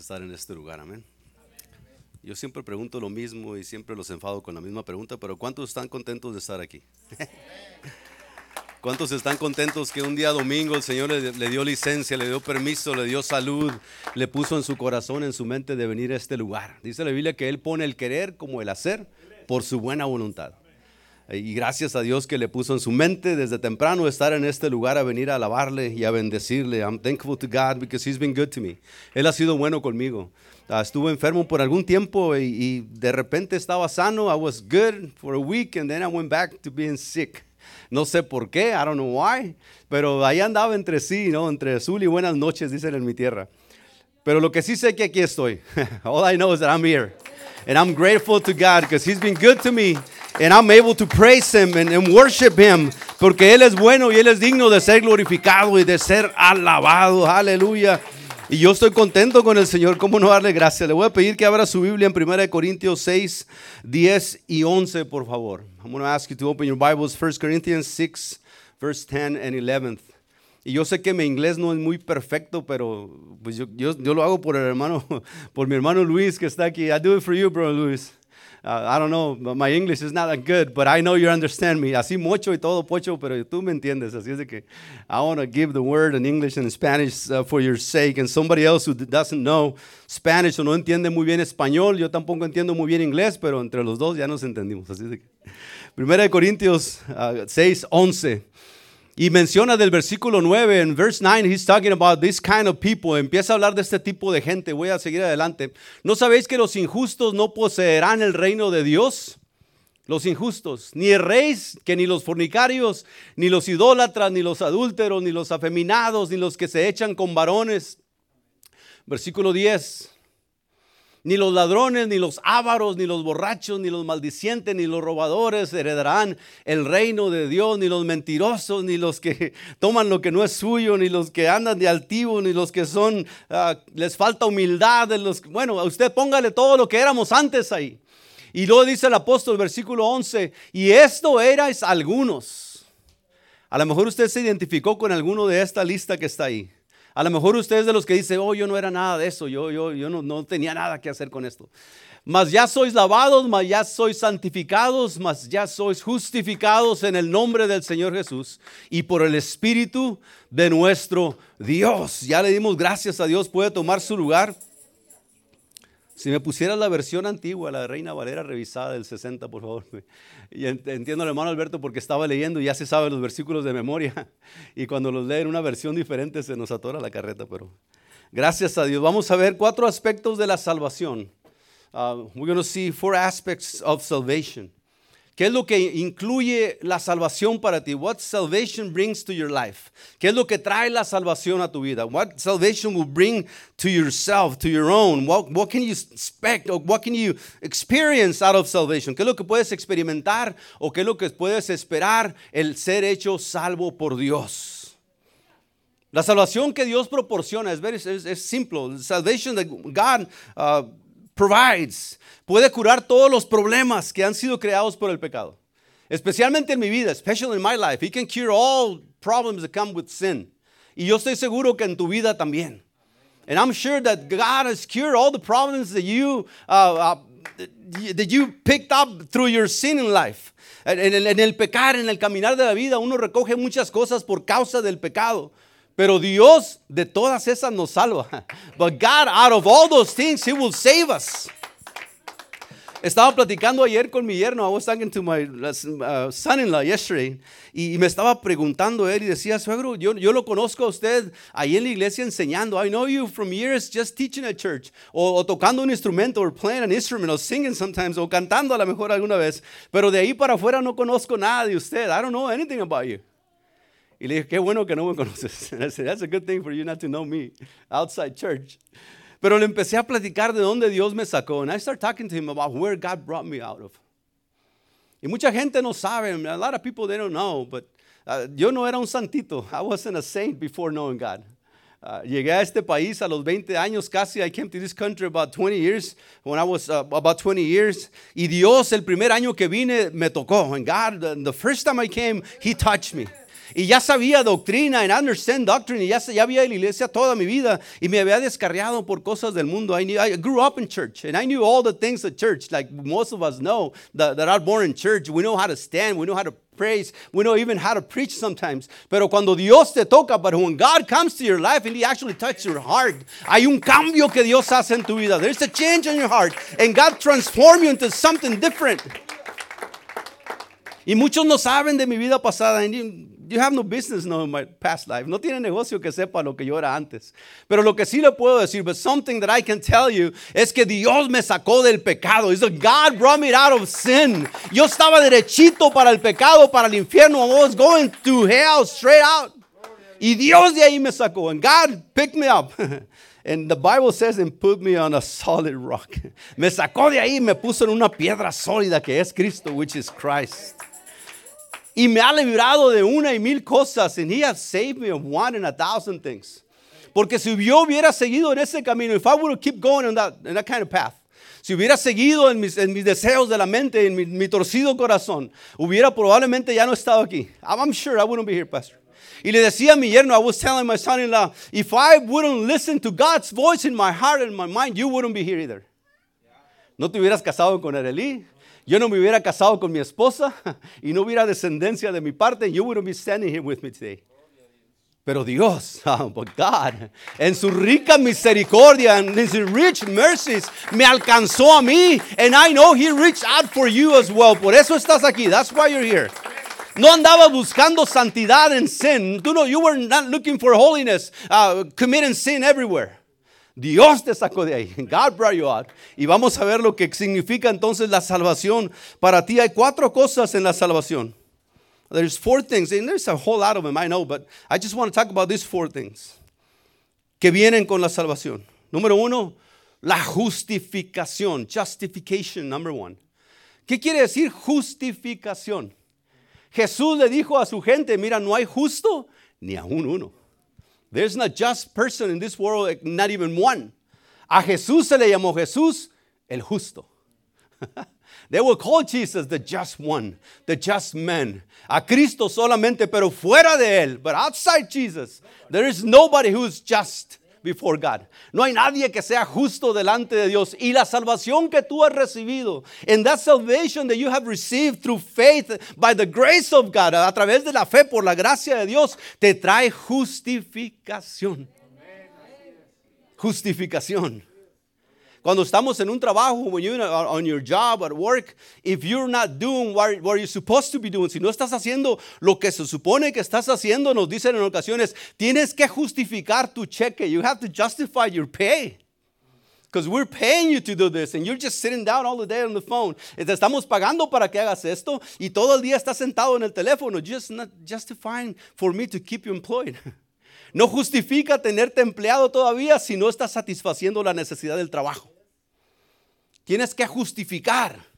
estar en este lugar, amén. Yo siempre pregunto lo mismo y siempre los enfado con la misma pregunta, pero ¿cuántos están contentos de estar aquí? ¿Cuántos están contentos que un día domingo el Señor le, le, dio licencia, le dio permiso, le dio salud, le puso en su corazón, en su mente de venir a este lugar? Dice la Biblia que Él pone el querer como el hacer por su buena voluntad. Y gracias a Dios que le puso en su mente desde temprano estar en este lugar a venir a alabarle y a bendecirle. I'm thankful to God because He's been good to me. Él ha sido bueno conmigo. Uh, estuve enfermo por algún tiempo y, y de repente estaba sano. I was good for a week and then I went back to being sick. No sé por qué, I don't know why, pero ahí andaba entre sí, ¿no? Entre azul y buenas noches, dicen en mi tierra. Pero lo que sí sé que aquí estoy. All I know is that I'm here. And I'm grateful to God because He's been good to me. And I'm able to praise Him and, and, worship Him. Porque Él es bueno y Él es digno de ser glorificado y de ser alabado. Aleluya. Y yo estoy contento con el Señor. ¿Cómo no darle gracias? Le voy a pedir que abra su Biblia en 1 Corintios 6, 10 y 11, por favor. I'm going to ask you to open your Bibles. 1 Corinthians 6, verse 10 and 11. Y yo sé que mi inglés no es muy perfecto, pero pues yo, yo, yo, lo hago por el hermano, por mi hermano Luis que está aquí. I do it for you, bro, Luis. Uh, I don't know, my English is not that good, but I know you understand me. Así mucho y todo pocho, pero tú me entiendes. Así es de que I want to give the word in English and Spanish uh, for your sake. And somebody else who doesn't know Spanish o no entiende muy bien español, yo tampoco entiendo muy bien inglés, pero entre los dos ya nos entendimos. Así es de que. Primera de Corintios uh, 6, 11. Y menciona del versículo 9, en verse 9, he's talking about this kind of people. Empieza a hablar de este tipo de gente. Voy a seguir adelante. ¿No sabéis que los injustos no poseerán el reino de Dios? Los injustos, ni el rey, que ni los fornicarios, ni los idólatras, ni los adúlteros, ni los afeminados, ni los que se echan con varones. Versículo 10 ni los ladrones, ni los ávaros, ni los borrachos, ni los maldicientes, ni los robadores heredarán el reino de Dios, ni los mentirosos, ni los que toman lo que no es suyo, ni los que andan de altivo, ni los que son, uh, les falta humildad. Los, bueno, a usted póngale todo lo que éramos antes ahí. Y luego dice el apóstol, versículo 11, y esto erais algunos. A lo mejor usted se identificó con alguno de esta lista que está ahí. A lo mejor usted es de los que dice, oh, yo no era nada de eso, yo, yo, yo no, no tenía nada que hacer con esto. Mas ya sois lavados, mas ya sois santificados, mas ya sois justificados en el nombre del Señor Jesús y por el Espíritu de nuestro Dios. Ya le dimos gracias a Dios, puede tomar su lugar. Si me pusiera la versión antigua, la de Reina Valera revisada del 60, por favor. Y entiendo al hermano Alberto porque estaba leyendo y ya se sabe los versículos de memoria. Y cuando los lee en una versión diferente se nos atora la carreta, pero gracias a Dios. Vamos a ver cuatro aspectos de la salvación. Uh, we're going to see four aspects of salvation. ¿Qué es lo que incluye la salvación para ti? What salvation brings to your life? ¿Qué es lo que trae la salvación a tu vida? What salvation will bring to yourself, to your own? What, what can you expect or what can you experience out of salvation? ¿Qué es lo que puedes experimentar o qué es lo que puedes esperar el ser hecho salvo por Dios? La salvación que Dios proporciona es, very, es, es simple. Salvation that God uh, provides puede curar todos los problemas que han sido creados por el pecado. Especialmente en mi vida, especially in my life. He can cure all problems that come with sin. Y yo estoy seguro que en tu vida también. And I'm sure that God has cured all the problems that you, uh, uh, that you picked up through your sin in life. En el, en el pecar, en el caminar de la vida, uno recoge muchas cosas por causa del pecado. Pero Dios de todas esas nos salva. But God, out of all those things, He will save us. Estaba platicando ayer con mi yerno. I was talking to my uh, son-in-law yesterday. Y, me estaba preguntando él y decía, suegro, yo, yo lo conozco a usted ahí en la iglesia enseñando. I know you from years just teaching at church. O, o tocando un instrumento, or playing an instrument, or singing sometimes, o cantando a lo mejor alguna vez. Pero de ahí para afuera no conozco nada de usted. I don't know anything about you. Y le dije, qué bueno que no me conoces. I said, that's a good thing for you not to know me outside church. Pero le empecé a platicar de dónde Dios me sacó. And I started talking to him about where God brought me out of. Y mucha gente no sabe. A lot of people, they don't know. But uh, yo no era un santito. I wasn't a saint before knowing God. Uh, llegué a este país a los 20 años casi. I came to this country about 20 years, when I was uh, about 20 years. Y Dios, el primer año que vine, me tocó. And God, the first time I came, He touched me. Y ya sabía doctrina, and understand doctrine, y ya, ya había la iglesia toda mi vida, y me había descarriado por cosas del mundo. I, knew, I grew up in church, and I knew all the things of church, like most of us know that, that are born in church. We know how to stand, we know how to praise, we know even how to preach sometimes. Pero cuando Dios te toca, but when God comes to your life and He actually touches your heart, hay un cambio que Dios hace en tu vida. There's a change in your heart, and God transforms you into something different. Y muchos no saben de mi vida pasada. You have no business knowing my past life. No tiene negocio que sepa lo que yo era antes. Pero lo que sí le puedo decir, but something that I can tell you, es que Dios me sacó del pecado. It's that God brought me out of sin. Yo estaba derechito para el pecado, para el infierno. I was going to hell straight out. Y Dios de ahí me sacó. And God picked me up. And the Bible says and put me on a solid rock. Me sacó de ahí me puso en una piedra sólida que es Cristo, which is Christ. Y me ha librado de una y mil cosas. And he has saved me of one and a thousand things. Porque si yo hubiera seguido en ese camino, if I would keep going in that, in that kind of path, si hubiera seguido en mis, en mis deseos de la mente, en mi, mi, torcido corazón, hubiera probablemente ya no estado aquí. I'm sure I wouldn't be here, Pastor. Y le decía a mi yerno, I was telling my son-in-law, if I wouldn't listen to God's voice in my heart and my mind, you wouldn't be here either. No te hubieras casado con Arely, yo no me hubiera casado con mi esposa y no hubiera descendencia de mi parte, you wouldn't be standing here with me today. Pero Dios, oh, God, en su rica misericordia and his rich mercies, me alcanzó a mí. And I know he reached out for you as well. Por eso estás aquí. That's why you're here. No andaba buscando santidad en sin. You, know, you were not looking for holiness, uh, committing sin everywhere. Dios te sacó de ahí. God brought you out. Y vamos a ver lo que significa entonces la salvación para ti. Hay cuatro cosas en la salvación. There's four things, and there's a whole lot of them, I know, but I just want to talk about these four things que vienen con la salvación. Número uno, la justificación. Justification, number one. ¿Qué quiere decir justificación? Jesús le dijo a su gente, mira, no hay justo ni aún uno. There's not just person in this world, eh, not even one. A Jesús se le llamó Jesús el justo. They will call Jesus the just one, the just man. A Cristo solamente, pero fuera de él. But outside Jesus, there is nobody who's just before God. No hay nadie que sea justo delante de Dios. Y la salvación que tú has recibido, and that salvation that you have received through faith by the grace of God, a través de la fe por la gracia de Dios, te trae justificación. Justificación. Cuando estamos en un trabajo, when you're on your job, at work, if you're not doing what, you're supposed to be doing, si no estás haciendo lo que se supone que estás haciendo, nos dicen en ocasiones, tienes que justificar tu cheque. You have to justify your pay. Because we're paying you to do this and you're just sitting down all the day on the phone. Te estamos pagando para que hagas esto y todo el día estás sentado en el teléfono. Just not justifying for me to keep you employed. No justifica tenerte empleado todavía si no estás satisfaciendo la necesidad del trabajo. Tienes que justificar.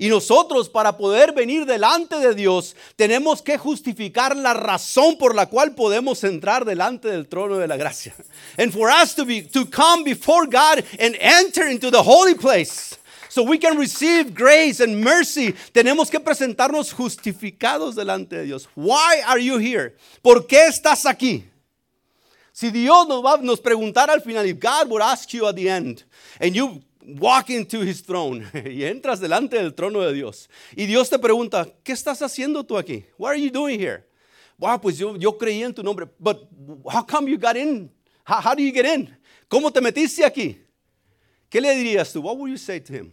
Y nosotros para poder venir delante de Dios tenemos que justificar la razón por la cual podemos entrar delante del trono de la gracia. And for us to be to come before God and enter into the holy place so we can receive grace and mercy, tenemos que presentarnos justificados delante de Dios. Why are you here? ¿Por qué estás aquí? Si Dios nos va nos preguntar al final, if God would ask you at the end and you walk into his throne y entras delante del trono de Dios y Dios te pregunta, ¿qué estás haciendo tú aquí? What are you doing here? Wow, pues yo, yo creí en tu nombre. But how come you got in? How, how do you get in? ¿Cómo te metiste aquí? ¿Qué le dirías tú? What would you say to him?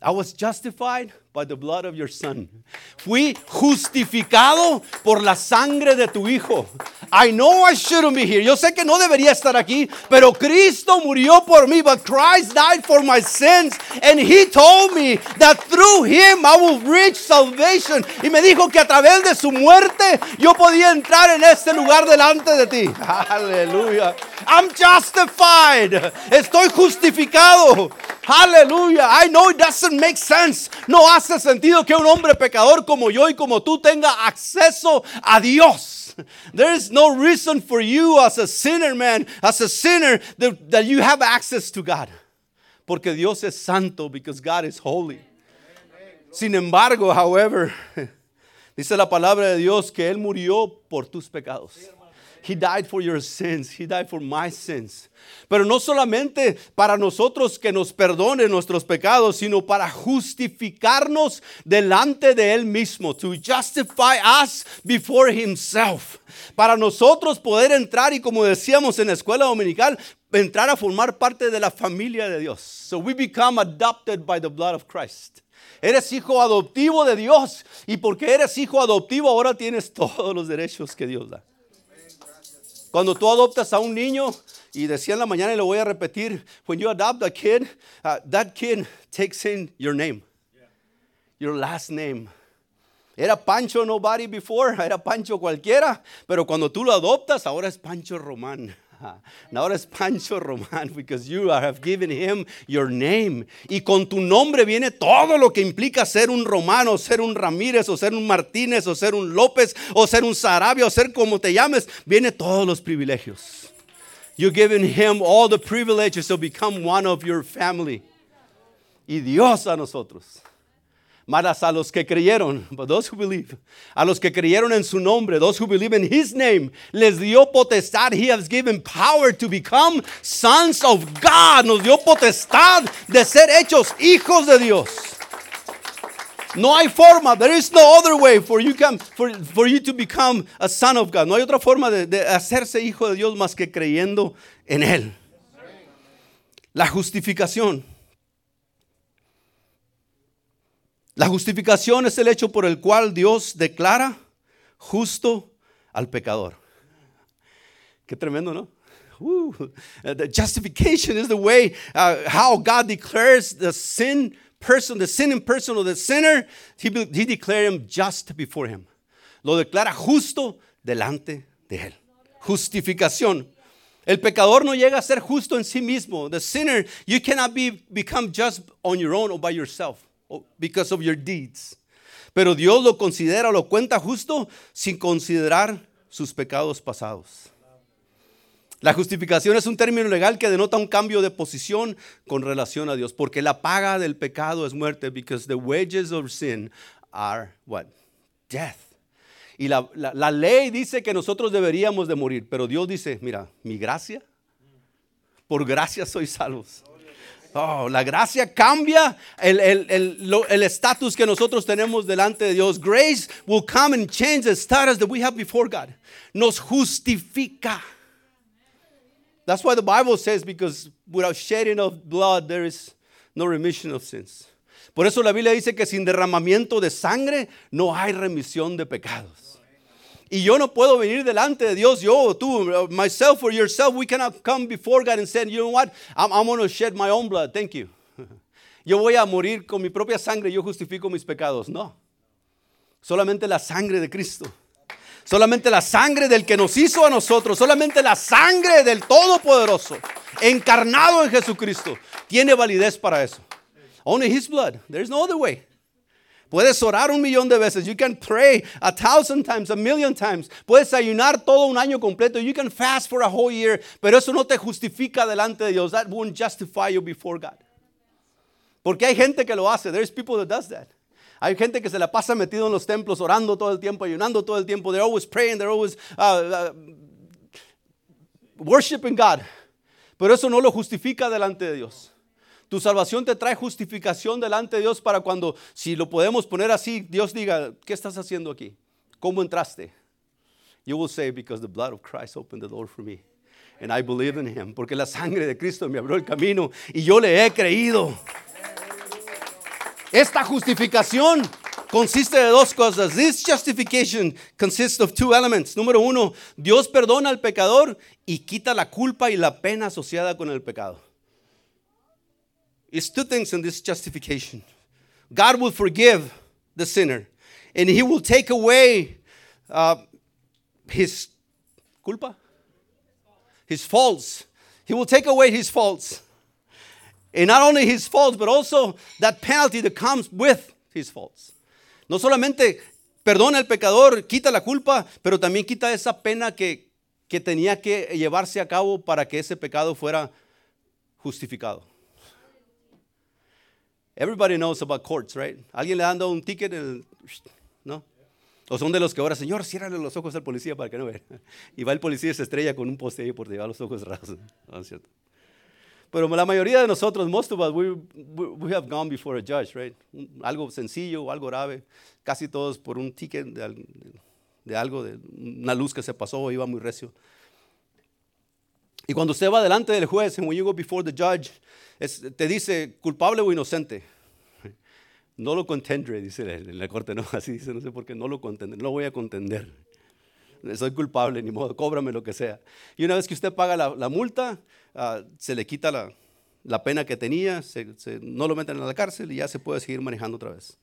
I was justified by the blood of your son. Fui justificado por la sangre de tu hijo. I know I shouldn't be here. Yo sé que no debería estar aquí, pero Cristo murió por mí. But Christ died for my sins. And he told me that through him I will reach salvation. Y me dijo que a través de su muerte yo podía entrar en este lugar delante de ti. Aleluya. I'm justified. Estoy justificado. Aleluya. I know it doesn't make sense. No hace sentido que un hombre pecador como yo y como tú tenga acceso a Dios. There is no reason for you as a sinner, man, as a sinner, that, that you have access to God. Porque Dios es santo, because God is holy. Sin embargo, however, Dice la palabra de Dios que Él murió por tus pecados. He died for your sins. He died for my sins. Pero no solamente para nosotros que nos perdone nuestros pecados, sino para justificarnos delante de Él mismo. To justify us before Himself. Para nosotros poder entrar y como decíamos en la escuela dominical, entrar a formar parte de la familia de Dios. So we become adopted by the blood of Christ. Eres hijo adoptivo de Dios y porque eres hijo adoptivo ahora tienes todos los derechos que Dios da. Cuando tú adoptas a un niño, y decía en la mañana y lo voy a repetir, when you adopt a kid, uh, that kid takes in your name, your last name. Era Pancho nobody before, era Pancho cualquiera, pero cuando tú lo adoptas, ahora es Pancho Román. Ahora es Pancho Román, because you have given him your name. Y con tu nombre viene todo lo que implica ser un romano, ser un Ramírez, o ser un Martínez, o ser un López, o ser un Sarabia, o ser como te llames, viene todos los privilegios. You're giving him all the privileges to become one of your family. Y Dios a nosotros Mas a los que creyeron, but those who believe, a los que creyeron en su nombre, those who believe in his name, les dio potestad. He has given power to become sons of God. Nos dio potestad de ser hechos hijos de Dios. No hay forma, there is no other way for you, for, you to become a son of God. No hay otra forma de hacerse hijo de Dios más que creyendo en Él. La justificación. La justificación es el hecho por el cual Dios declara justo al pecador. Qué tremendo, ¿no? Uh, the justification is the way uh, how God declares the sin person, the sinning person or the sinner, he, he declared him just before him. Lo declara justo delante de él. Justificación. El pecador no llega a ser justo en sí mismo. The sinner, you cannot be, become just on your own or by yourself because of your deeds. Pero Dios lo considera, lo cuenta justo sin considerar sus pecados pasados. La justificación es un término legal que denota un cambio de posición con relación a Dios, porque la paga del pecado es muerte, because the wages of sin are what? Death. Y la, la ley dice que nosotros deberíamos de morir, pero Dios dice, mira, mi gracia, por gracia sois salvos. Oh, la gracia cambia el estatus que nosotros tenemos delante de Dios. Grace will come and change the status that we have before God. Nos justifica. That's why the Bible says, because without shedding of blood, there is no remission of sins. Por eso la Biblia dice que sin derramamiento de sangre no hay remisión de pecados. Y yo no puedo venir delante de Dios, yo, tú, myself or yourself, we cannot come before God and say, you know what, I'm, I'm going to shed my own blood, thank you. Yo voy a morir con mi propia sangre, yo justifico mis pecados. No, solamente la sangre de Cristo. Solamente la sangre del que nos hizo a nosotros, solamente la sangre del Todopoderoso, encarnado en Jesucristo, tiene validez para eso. Only His blood. There's no other way. Puedes orar un millón de veces. You can pray a thousand times, a million times. Puedes ayunar todo un año completo. You can fast for a whole year. Pero eso no te justifica delante de Dios. That won't justify you before God. Porque hay gente que lo hace. There's people that does that. Hay gente que se la pasa metido en los templos, orando todo el tiempo, ayunando todo el tiempo. They're always praying, they're always uh, uh, worshiping God. Pero eso no lo justifica delante de Dios. Tu salvación te trae justificación delante de Dios para cuando, si lo podemos poner así, Dios diga, ¿qué estás haciendo aquí? ¿Cómo entraste? You will say, because the blood of Christ opened the door for me. And I believe in him. Porque la sangre de Cristo me abrió el camino y yo le he creído. Esta justificación consiste de dos cosas. This justification consists of two elements. Número uno, Dios perdona al pecador y quita la culpa y la pena asociada con el pecado. It's two things in this justification. God will forgive the sinner, and He will take away uh, his culpa, his faults. He will take away his faults. And not only his faults, but also that penalty that comes with his faults. No solamente perdona al pecador, quita la culpa, pero también quita esa pena que, que tenía que llevarse a cabo para que ese pecado fuera justificado. Everybody knows about courts, right? ¿Alguien le dando un ticket? No. O son de los que ahora, Señor, ciérrale los ojos al policía para que no vea. Y va el policía y se estrella con un poste ahí por llevar los ojos cerrados. ¿No es cierto? Pero la mayoría de nosotros, most of us, we, we, have gone before a judge, right? Algo sencillo, algo grave, casi todos por un ticket de, de algo, de una luz que se pasó, iba muy recio. Y cuando usted va delante del juez, and when you go before the judge, te dice culpable o inocente. No lo contendré, dice en la corte, no, así dice, no sé por qué, no lo contendré, no voy a contender. Soy culpable, ni modo, cóbrame lo que sea. Y una vez que usted paga la, multa, ah, se le quita la, la pena que tenía, no lo meten a la cárcel y ya se puede seguir manejando otra vez.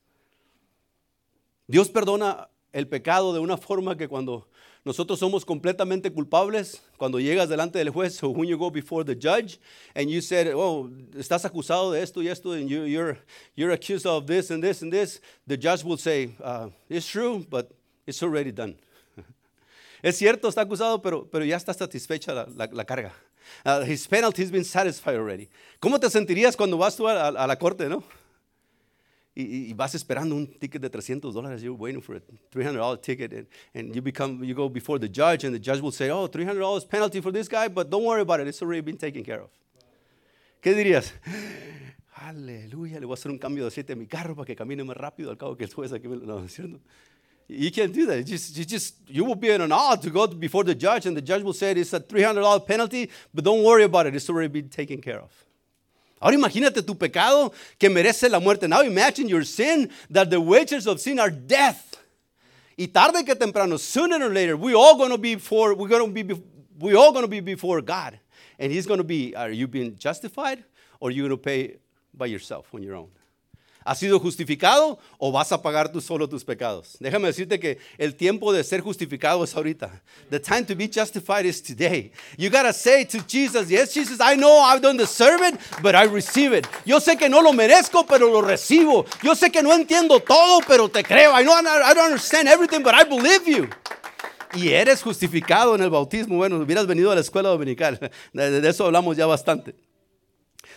Dios perdona el pecado de una forma que cuando nosotros somos completamente culpables, cuando llegas delante del juez, so when you go before the judge and you said, oh, estás acusado de esto y esto, and you, you're, you're accused of this and this and this, the judge will say, uh, it's true, but it's already done. es cierto, está acusado, pero, pero ya está satisfecha la, la, carga. Uh, his penalty has been satisfied already. ¿Cómo te sentirías cuando vas a, a, a la corte, no? Y, y, vas esperando un ticket de 300 dólares. You're waiting for a $300 ticket, and, and you become you go before the judge, and the judge will say, "Oh, $300 penalty for this guy, but don't worry about it. It's already been taken care of." ¿Qué dirías? Aleluya, le voy a hacer un cambio de aceite a mi carro para que camine más rápido al cabo que el juez aquí me no, ¿cierto? You can't do that. You just, you just you will be in an awe to go before the judge, and the judge will say it's a $300 penalty, but don't worry about it. It's already been taken care of. Ahora imagínate tu pecado que merece la muerte. Now imagine your sin that the wages of sin are death. Y tarde que temprano, sooner or later, we all to be before we're to be we all going to be before God. And he's going to be are you being justified or are you going to pay by yourself on your own? ¿Has sido justificado o vas a pagar tú solo tus pecados? Déjame decirte que el tiempo de ser justificado es ahorita. The time to be justified is today. You gotta say to Jesus, yes, Jesus, I know I don't deserve it, but I receive it. Yo sé que no lo merezco, pero lo recibo. Yo sé que no entiendo todo, pero te creo. I know I don't understand everything, but I believe you. Y eres justificado en el bautismo. Bueno, hubieras venido a la escuela dominical. De eso hablamos ya bastante.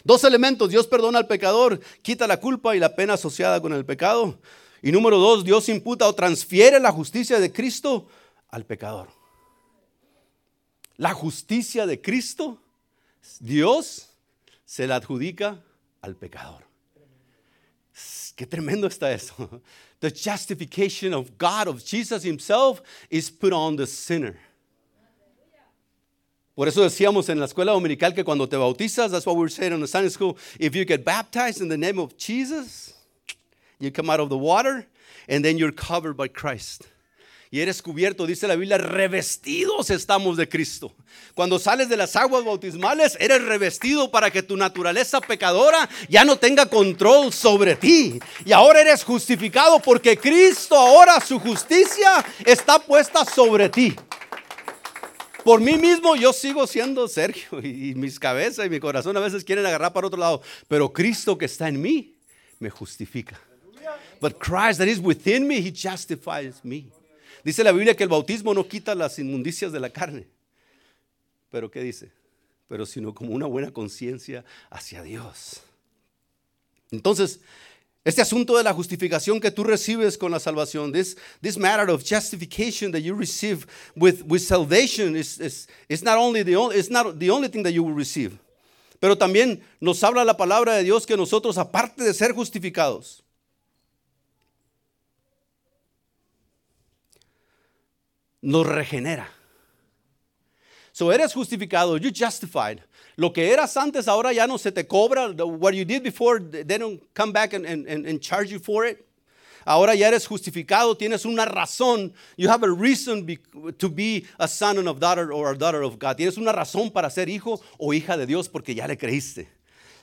Dos elementos, Dios perdona al pecador, quita la culpa y la pena asociada con el pecado. Y número dos, Dios imputa o transfiere la justicia de Cristo al pecador. La justicia de Cristo, Dios se la adjudica al pecador. Qué tremendo está eso. The justification of God, of Jesus Himself, is put on the sinner. Por eso decíamos en la escuela dominical que cuando te bautizas, that's what we were saying in the Sunday school, if you get baptized in the name of Jesus, you come out of the water and then you're covered by Christ. Y eres cubierto, dice la Biblia, revestidos estamos de Cristo. Cuando sales de las aguas bautismales, eres revestido para que tu naturaleza pecadora ya no tenga control sobre ti. Y ahora eres justificado porque Cristo ahora su justicia está puesta sobre ti. Por mí mismo yo sigo siendo Sergio y, mis cabezas y mi corazón a veces quieren agarrar para otro lado, pero Cristo que está en mí me justifica. But Christ that is within me, he justifies me. Dice la Biblia que el bautismo no quita las inmundicias de la carne. Pero ¿qué dice? Pero sino como una buena conciencia hacia Dios. Entonces, este asunto de la justificación que tú recibes con la salvación, this, this matter of justification that you receive with, with salvation is, is, is not only the only, not the only thing that you will receive. Pero también nos habla la palabra de Dios que nosotros, aparte de ser justificados, nos regenera. So eres justificado, you're justified. Lo que eras antes ahora ya no se te cobra. What you did before, they don't come back and, and, and charge you for it. Ahora ya eres justificado, tienes una razón. You have a reason to be a son and a daughter or a daughter of God. Tienes una razón para ser hijo o hija de Dios porque ya le creíste.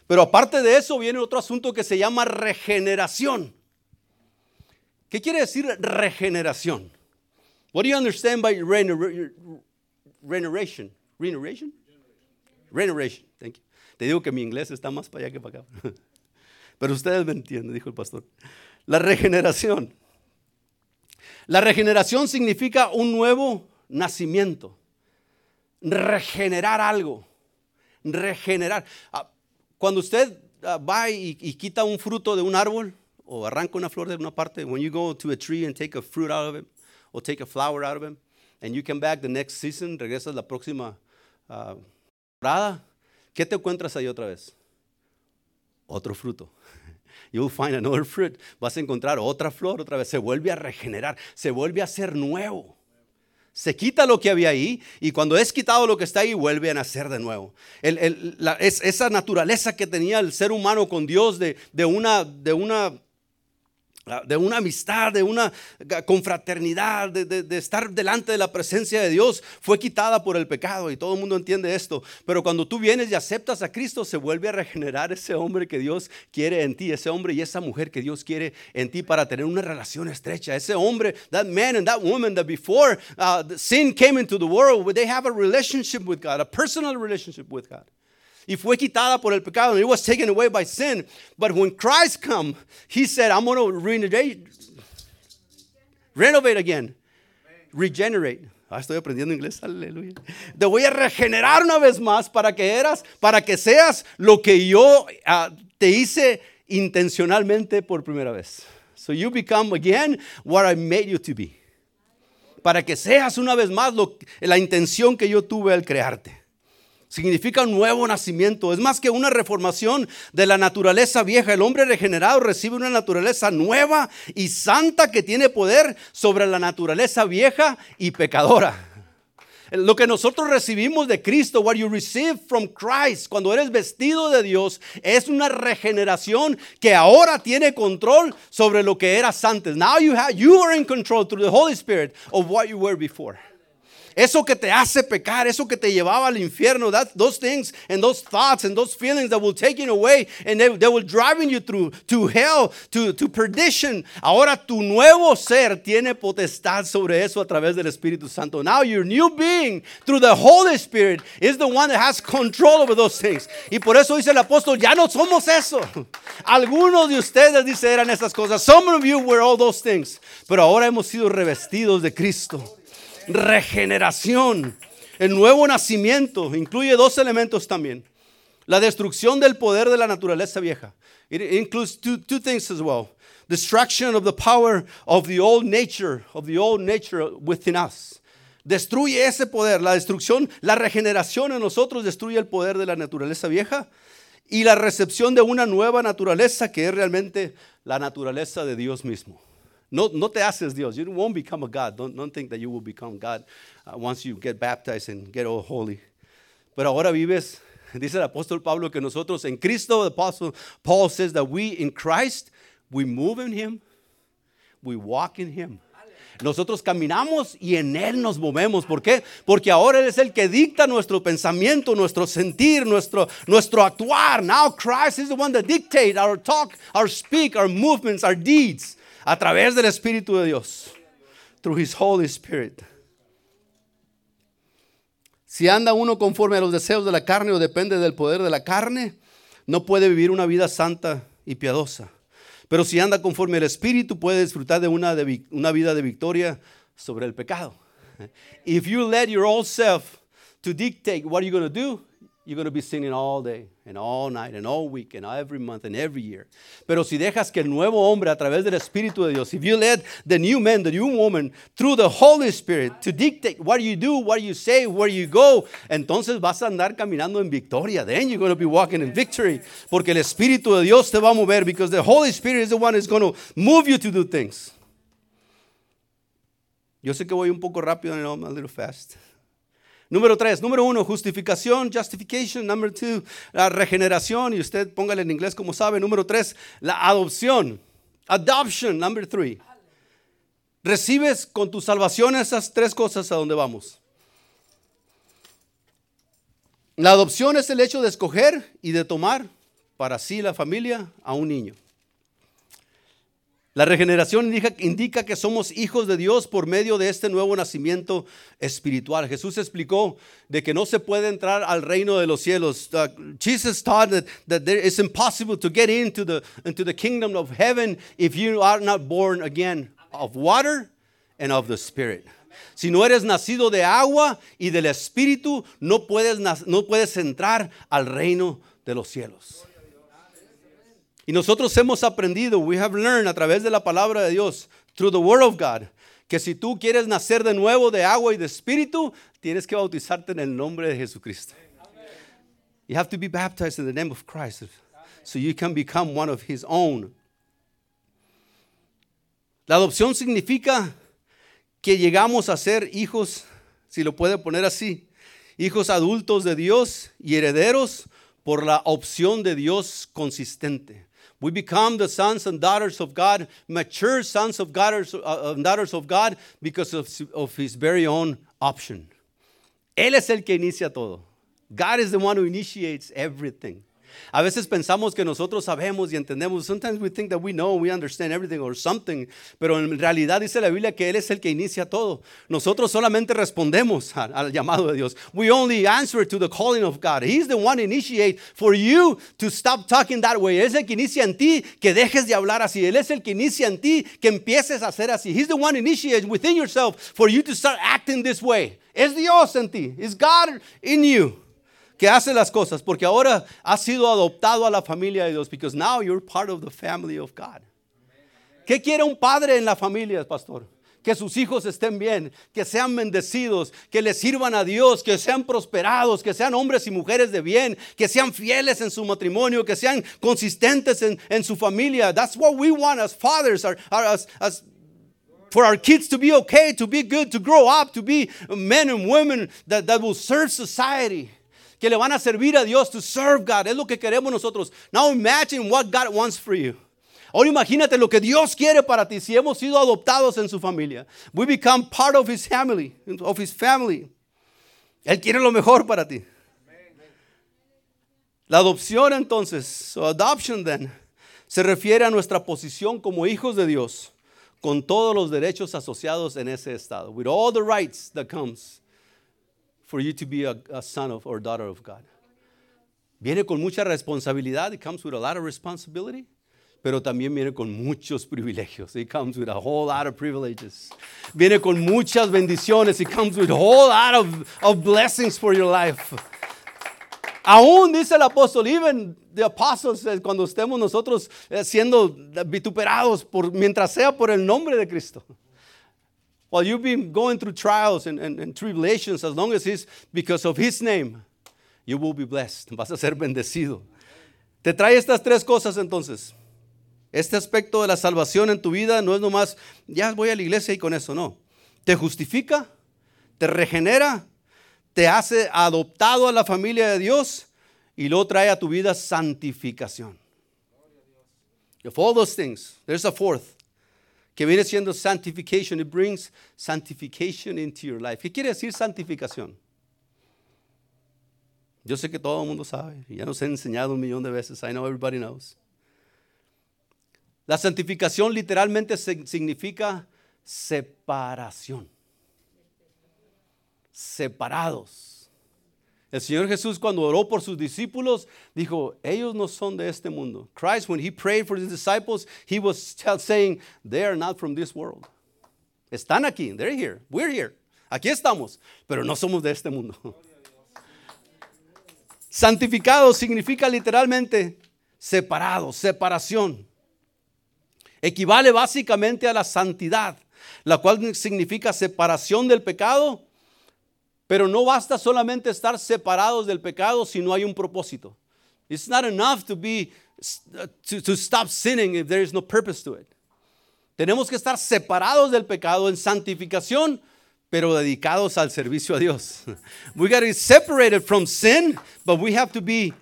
Pero aparte de eso viene otro asunto que se llama regeneración. ¿Qué quiere decir regeneración? What do you understand by regeneration? Regeneration? Regeneration. Thank you. Te digo que mi inglés está más para allá que para acá. Pero ustedes me entienden, dijo el pastor. La regeneración. La regeneración significa un nuevo nacimiento. Regenerar algo. Regenerar. Ah, cuando usted ah, va y, y quita un fruto de un árbol o arranca una flor de una parte, when you go to a tree and take a fruit out of it, or take a flower out of him, and you come back the next season, regresas la próxima uh, temporada, ¿qué te encuentras ahí otra vez? Otro fruto. You'll find another fruit. Vas a encontrar otra flor otra vez. Se vuelve a regenerar, se vuelve a ser nuevo. Se quita lo que había ahí y cuando es quitado lo que está ahí, vuelve a nacer de nuevo. es, esa naturaleza que tenía el ser humano con Dios de, una, de una de una amistad, de una confraternidad, de, estar delante de la presencia de Dios, fue quitada por el pecado y todo el mundo entiende esto. Pero cuando tú vienes y aceptas a Cristo, se vuelve a regenerar ese hombre que Dios quiere en ti, ese hombre y esa mujer que Dios quiere en ti para tener una relación estrecha. Ese hombre, that man and that woman that before uh, sin came into the world, they have a relationship with God, a personal relationship with God y fue quitada por el pecado. It was taken away by sin. But when Christ come, he said, I'm going to renovate, renovate again, regenerate. Ah, estoy aprendiendo inglés, aleluya. Te voy a regenerar una vez más para que eras, para que seas lo que yo uh, te hice intencionalmente por primera vez. So you become again what I made you to be. Para que seas una vez más la intención que yo tuve al crearte. Significa un nuevo nacimiento. Es más que una reformación de la naturaleza vieja. El hombre regenerado recibe una naturaleza nueva y santa que tiene poder sobre la naturaleza vieja y pecadora. Lo que nosotros recibimos de Cristo, what you receive from Christ, cuando eres vestido de Dios, es una regeneración que ahora tiene control sobre lo que eras antes. Now you have, you are in control through the Holy Spirit of what you were before. Eso que te hace pecar, eso que te llevaba al infierno, that, those things and those thoughts and those feelings that will take you away and they, they will driving you through to hell, to, to perdition. Ahora tu nuevo ser tiene potestad sobre eso a través del Espíritu Santo. Now your new being through the Holy Spirit is the one that has control over those things. Y por eso dice el apóstol, ya no somos eso. Algunos de ustedes dice eran esas cosas. Some of you were all those things. Pero ahora hemos sido revestidos de Cristo regeneración. El nuevo nacimiento incluye dos elementos también. La destrucción del poder de la naturaleza vieja. It includes two, two things as well. Destruction of the power of the old nature, of the old nature within us. Destruye ese poder. La destrucción, la regeneración en nosotros destruye el poder de la naturaleza vieja y la recepción de una nueva naturaleza que es realmente la naturaleza de Dios mismo. No, no te haces Dios. You won't become a God. Don't, think that you will become God uh, once you get baptized and get all holy. Pero ahora vives, dice el apóstol Pablo, que nosotros en Cristo, the apostle Paul says that we in Christ, we move in Him, we walk in Him. Nosotros caminamos y en Él nos movemos. ¿Por qué? Porque ahora Él es el que dicta nuestro pensamiento, nuestro sentir, nuestro, nuestro actuar. Now Christ is the one that dictates our talk, our speak, our movements, our deeds a través del Espíritu de Dios. Through His Holy Spirit. Si anda uno conforme a los deseos de la carne o depende del poder de la carne, no puede vivir una vida santa y piadosa. Pero si anda conforme al Espíritu, puede disfrutar de una, de una vida de victoria sobre el pecado. If you let your old self to dictate what you're going to do, you're going to be singing all day and all night and all week and every month and every year. Pero si dejas que el nuevo hombre a través del Espíritu de Dios, if you let the new man, the new woman, through the Holy Spirit to dictate what you do, what you say, where you go, entonces vas a andar caminando en victoria. Then you're going to be walking in victory. Porque el Espíritu de Dios te va a mover because the Holy Spirit is the one that's going to move you to do things. Yo sé que voy un poco rápido, I'm a little fast. Número tres, número uno, justificación, justification. Number two, la regeneración. Y usted póngale en inglés como sabe. Número tres, la adopción. Adoption, number three. Recibes con tu salvación esas tres cosas a donde vamos. La adopción es el hecho de escoger y de tomar para sí la familia a un niño. La regeneración indica, que somos hijos de Dios por medio de este nuevo nacimiento espiritual. Jesús explicó de que no se puede entrar al reino de los cielos. Uh, Jesus taught that, that there is impossible to get into the, into the kingdom of heaven if you are not born again of water and of the Spirit. Si no eres nacido de agua y del Espíritu, no puedes entrar al reino de los cielos. Y nosotros hemos aprendido, we have learned a través de la palabra de Dios, through the word of God, que si tú quieres nacer de nuevo de agua y de espíritu, tienes que bautizarte en el nombre de Jesucristo. You have to be baptized in the name of Christ so you can become one of his own. La adopción significa que llegamos a ser hijos, si lo puede poner así, hijos adultos de Dios y herederos por la opción de Dios consistente. We become the sons and daughters of God, mature sons of daughters, uh, daughters of God because of, of his very own option. Él es el que inicia todo. God is the one who initiates everything. A veces pensamos que nosotros sabemos y entendemos. Sometimes we think that we know, we understand everything or something. Pero en realidad dice la Biblia que Él es el que inicia todo. Nosotros solamente respondemos al, llamado de Dios. We only answer to the calling of God. He's the one initiate for you to stop talking that way. Él es el que inicia en ti que dejes de hablar así. Él es el que inicia en ti que empieces a hacer así. He's the one initiates within yourself for you to start acting this way. Es Dios en ti. It's God in you que hace las cosas, porque ahora has sido adoptado a la familia de Dios, because now you're part of the family of God. ¿Qué quiere un padre en la familia, pastor? Que sus hijos estén bien, que sean bendecidos, que le sirvan a Dios, que sean prosperados, que sean hombres y mujeres de bien, que sean fieles en su matrimonio, que sean consistentes en, su familia. That's what we want as fathers, for our kids to be okay, to be good, to grow up, to be men and women that, that will serve society que le van a servir a Dios, to serve God. Es lo que queremos nosotros. Now imagine what God wants for you. Ahora imagínate lo que Dios quiere para ti si hemos sido adoptados en su familia. We become part of his family, of his family. Él quiere lo mejor para ti. La adopción entonces, so adoption then, se refiere a nuestra posición como hijos de Dios, con todos los derechos asociados en ese estado, with all the rights that comes for you to be a, son of or daughter of God. Viene con mucha responsabilidad. It comes with a lot of responsibility. Pero también viene con muchos privilegios. It comes with a whole lot of privileges. Viene con muchas bendiciones. It comes with a whole lot of, of blessings for your life. Aún dice el apóstol, even the apostles, eh, cuando estemos nosotros eh, siendo vituperados por, mientras sea por el nombre de Cristo. While you've been going through trials and, and, tribulations, as long as it's because of His name, you will be blessed. Vas a ser bendecido. Te trae estas tres cosas entonces. Este aspecto de la salvación en tu vida no es nomás, ya voy a la iglesia y con eso, no. Te justifica, te regenera, te hace adoptado a la familia de Dios y luego trae a tu vida santificación. If all those things, there's a fourth que viene siendo sanctification. It brings sanctification into your life. ¿Qué quiere decir santificación? Yo sé que todo el mundo sabe, ya nos he enseñado un millón de veces. I know everybody knows. La santificación literalmente significa separación. Separados. El Señor Jesús cuando oró por sus discípulos dijo, ellos no son de este mundo. Christ when he prayed for his disciples, he was saying, they are not from this world. Están aquí, they're here, we're here. Aquí estamos, pero no somos de este mundo. Santificado significa literalmente separado, separación. Equivale básicamente a la santidad, la cual significa separación del pecado pero no basta solamente estar separados del pecado si no hay un propósito. It's not enough to be to, to stop sinning if there is no purpose to it. Tenemos que estar separados del pecado en santificación, pero dedicados al servicio a Dios. We got to be separated from sin, but we have to be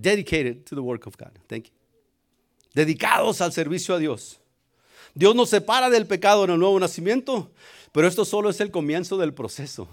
dedicated to the work of God. Thank you. Dedicados al servicio a Dios. Dios nos separa del pecado en el nuevo nacimiento, pero esto solo es el comienzo del proceso.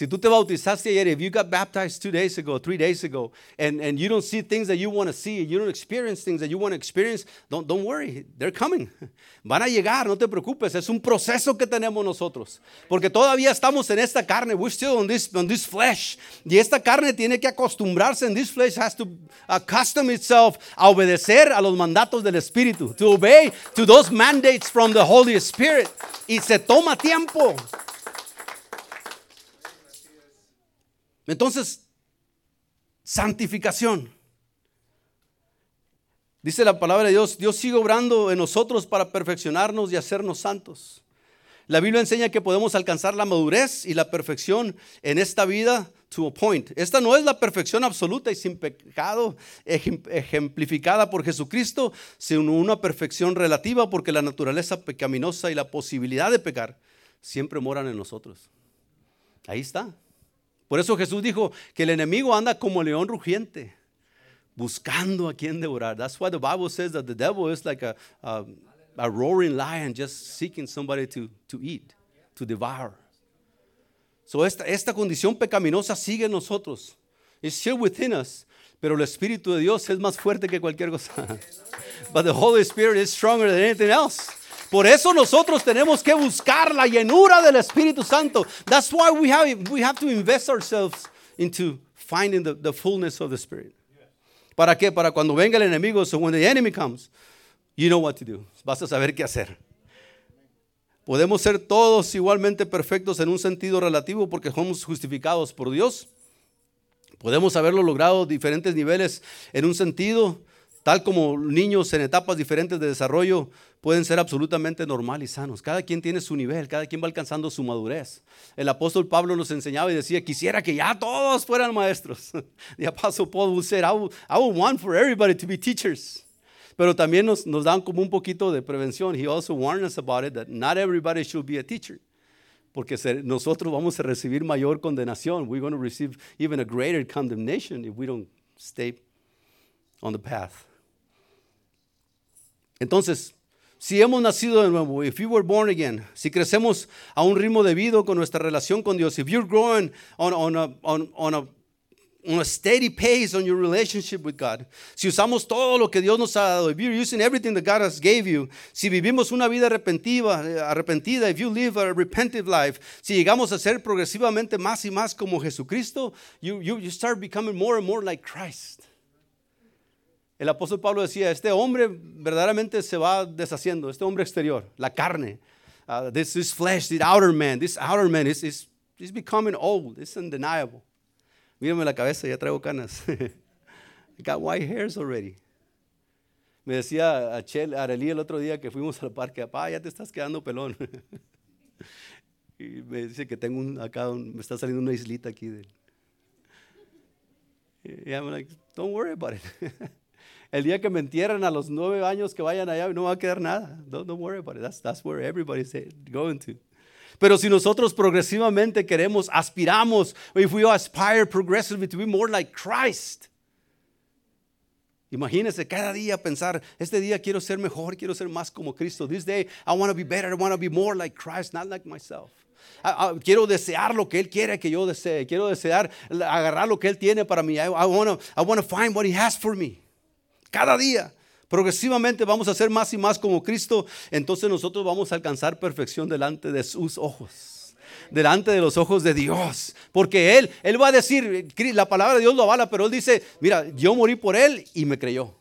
Si tú te bautizaste ayer, if you got baptized two days ago, three days ago, and, and you don't see things that you want to see, you don't experience things that you want to experience, don't, don't worry, they're coming. Van a llegar, no te preocupes, es un proceso que tenemos nosotros. Porque todavía estamos en esta carne, we're still on this, on this flesh. Y esta carne tiene que acostumbrarse, and this flesh has to accustom itself a obedecer a los mandatos del Espíritu, to obey to those mandates from the Holy Spirit. Y se toma tiempo. Entonces, santificación. Dice la palabra de Dios, Dios sigue obrando en nosotros para perfeccionarnos y hacernos santos. La Biblia enseña que podemos alcanzar la madurez y la perfección en esta vida to a point. Esta no es la perfección absoluta y sin pecado ejemplificada por Jesucristo, sino una perfección relativa porque la naturaleza pecaminosa y la posibilidad de pecar siempre moran en nosotros. Ahí está. Por eso Jesús dijo que el enemigo anda como león rugiente, buscando a quien devorar. That's why the Bible says that the devil is like a, a roaring lion just seeking somebody to, to eat, to devour. So esta, esta condición pecaminosa sigue en nosotros. It's still within us. Pero el Espíritu de Dios es más fuerte que cualquier cosa. But the Holy Spirit is stronger than anything else. Por eso nosotros tenemos que buscar la llenura del Espíritu Santo. That's why we have, we have to invest ourselves into finding the, fullness of the Spirit. ¿Para qué? Para cuando venga el enemigo, so when the enemy comes, You know what to do. Vas a saber qué hacer. Podemos ser todos igualmente perfectos en un sentido relativo porque somos justificados por Dios. Podemos haberlo logrado diferentes niveles en un sentido, tal como niños en etapas diferentes de desarrollo pueden ser absolutamente normal y sanos. Cada quien tiene su nivel, cada quien va alcanzando su madurez. El apóstol Pablo nos enseñaba y decía, quisiera que ya todos fueran maestros. The apostle Paul would say, I would want for everybody to be teachers. Pero también nos, nos dan como un poquito de prevención. He also warned us about it that not everybody should be a teacher. Porque nosotros vamos a recibir mayor condenación. We're going to receive even a greater condemnation if we don't stay on the path. Entonces, si hemos nacido de nuevo, if you were born again, si crecemos a un ritmo debido con nuestra relación con Dios, if you're growing on, on, a, on, on a steady pace on your relationship with God, si usamos todo lo que Dios nos ha dado, if you're using everything that God has gave you, si vivimos una vida arrepentiva, arrepentida, if you live a repentive life, si llegamos a ser progresivamente más y más como Jesucristo, you, you, you start becoming more and more like Christ. El apóstol Pablo decía, este hombre verdaderamente se va deshaciendo, este hombre exterior, la carne, uh, this, this flesh, this outer man, this outer man is, is, is becoming old, it's undeniable. Mírame la cabeza, ya traigo canas. I got white hairs already. Me decía a Chel, Arely el otro día que fuimos al parque, papá, ya te estás quedando pelón. y me dice que tengo un, acá, me está saliendo una islita aquí. De, y I'm like, don't worry about it. el día que me entierren a los nueve años que vayan allá, no va a quedar nada. Don't, don't worry about it. That's, that's where everybody's going to. Pero si nosotros progresivamente queremos, aspiramos, if we aspire progressively to be more like Christ, Imagínese cada día pensar, este día quiero ser mejor, quiero ser más como Cristo. This day I want to be better, I want to be more like Christ, not like myself. quiero desear lo que Él quiere que yo desee. Quiero desear agarrar lo que Él tiene para mí. I, I want to find what He has for me. Cada día progresivamente vamos a ser más y más como Cristo, entonces nosotros vamos a alcanzar perfección delante de sus ojos, delante de los ojos de Dios. Porque Él, Él va a decir, la palabra de Dios lo avala, pero Él dice, mira, yo morí por Él y me creyó.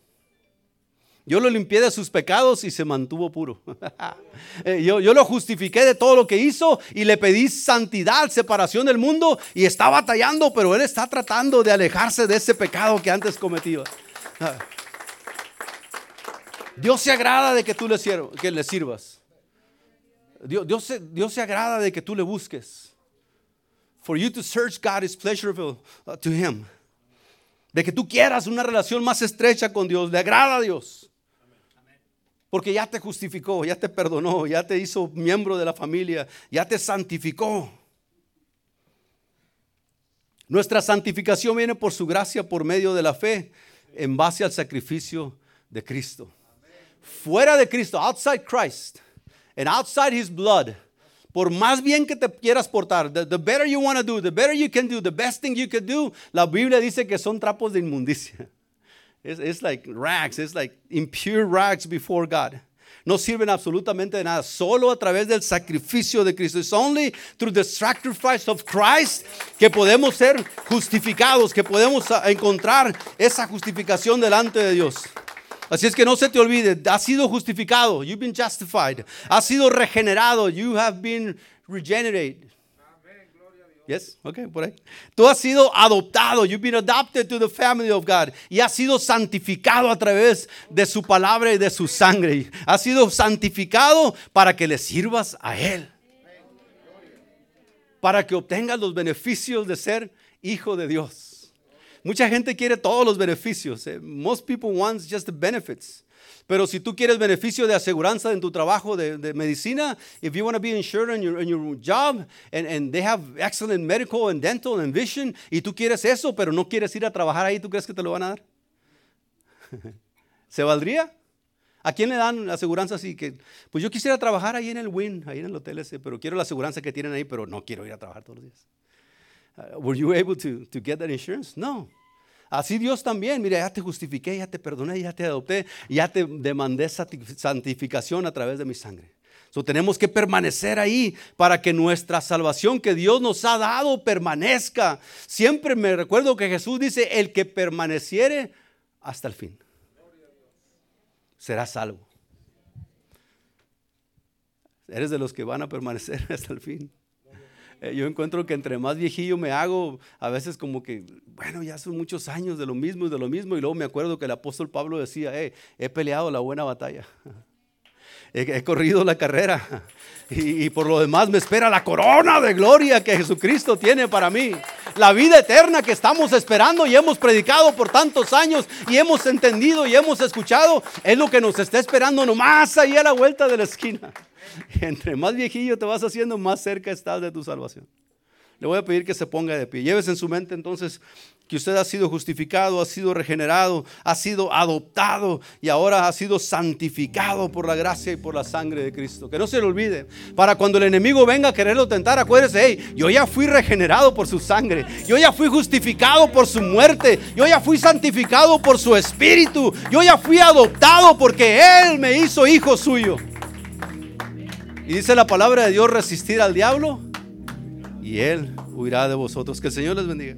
Yo lo limpié de sus pecados y se mantuvo puro. Eh, yo, yo, lo justifiqué de todo lo que hizo y le pedí santidad, separación del mundo y está batallando, pero él está tratando de alejarse de ese pecado que antes cometió. Dios se agrada de que tú le, que le sirvas. Dios, Dios, se, Dios se agrada de que tú le busques. For you to search God is pleasurable uh, to Him. De que tú quieras una relación más estrecha con Dios. Le agrada a Dios. Porque ya te justificó, ya te perdonó, ya te hizo miembro de la familia, ya te santificó. Nuestra santificación viene por su gracia, por medio de la fe, en base al sacrificio de Cristo fuera de Cristo, outside Christ, and outside His blood, por más bien que te quieras portar, the, better you want to do, the better you can do, the best thing you can do, la Biblia dice que son trapos de inmundicia. It's, it's like rags, it's like impure rags before God. No sirven absolutamente de nada, solo a través del sacrificio de Cristo. It's only through the sacrifice of Christ que podemos ser justificados, que podemos encontrar esa justificación delante de Dios. Así es que no se te olvide, has sido justificado, you've been justified. Has sido regenerado, you have been regenerated. Yes, okay, por ahí. Tú has sido adoptado. You've been adopted to the family of God. Y has sido santificado a través de su palabra y de su sangre. Has sido santificado para que le sirvas a Él. Para que obtengas los beneficios de ser hijo de Dios. Mucha gente quiere todos los beneficios. Eh. Most people want just the benefits. Pero si tú quieres beneficio de aseguranza en tu trabajo de, medicina, if you want to be insured in your, in your job and, and, they have excellent medical and dental and vision, y tú quieres eso, pero no quieres ir a trabajar ahí, ¿tú crees que te lo van a dar? ¿Se valdría? ¿A quién le dan aseguranza así? Que, pues yo quisiera trabajar ahí en el WIN, ahí en el hotel ese, pero quiero la aseguranza que tienen ahí, pero no quiero ir a trabajar todos los días. Uh, were you able to, get that insurance? No. Así Dios también, mira, ya te justifiqué, ya te perdoné, ya te adopté, ya te demandé santificación a través de mi sangre. So, tenemos que permanecer ahí para que nuestra salvación que Dios nos ha dado permanezca. Siempre me recuerdo que Jesús dice, el que permaneciere hasta el fin, será salvo. Eres de los que van a permanecer hasta el fin. Eh, yo encuentro que entre más viejillo me hago, a veces como que, bueno, ya son muchos años de lo mismo y de lo mismo. Y luego me acuerdo que el apóstol Pablo decía, he peleado la buena batalla. He, corrido la carrera. Y, y, por lo demás me espera la corona de gloria que Jesucristo tiene para mí. La vida eterna que estamos esperando y hemos predicado por tantos años y hemos entendido y hemos escuchado. Es lo que nos está esperando nomás ahí a la vuelta de la esquina. entre más viejillo te vas haciendo, más cerca estás de tu salvación. Le voy a pedir que se ponga de pie. Lleves en su mente entonces que usted ha sido justificado, ha sido regenerado, ha sido adoptado y ahora ha sido santificado por la gracia y por la sangre de Cristo. Que no se le olvide. Para cuando el enemigo venga a quererlo tentar, acuérdese, hey, yo ya fui regenerado por su sangre. Yo ya fui justificado por su muerte. Yo ya fui santificado por su espíritu. Yo ya fui adoptado porque Él me hizo hijo suyo. Y dice la palabra de Dios, resistir al diablo y él huirá de vosotros. Que el Señor les bendiga.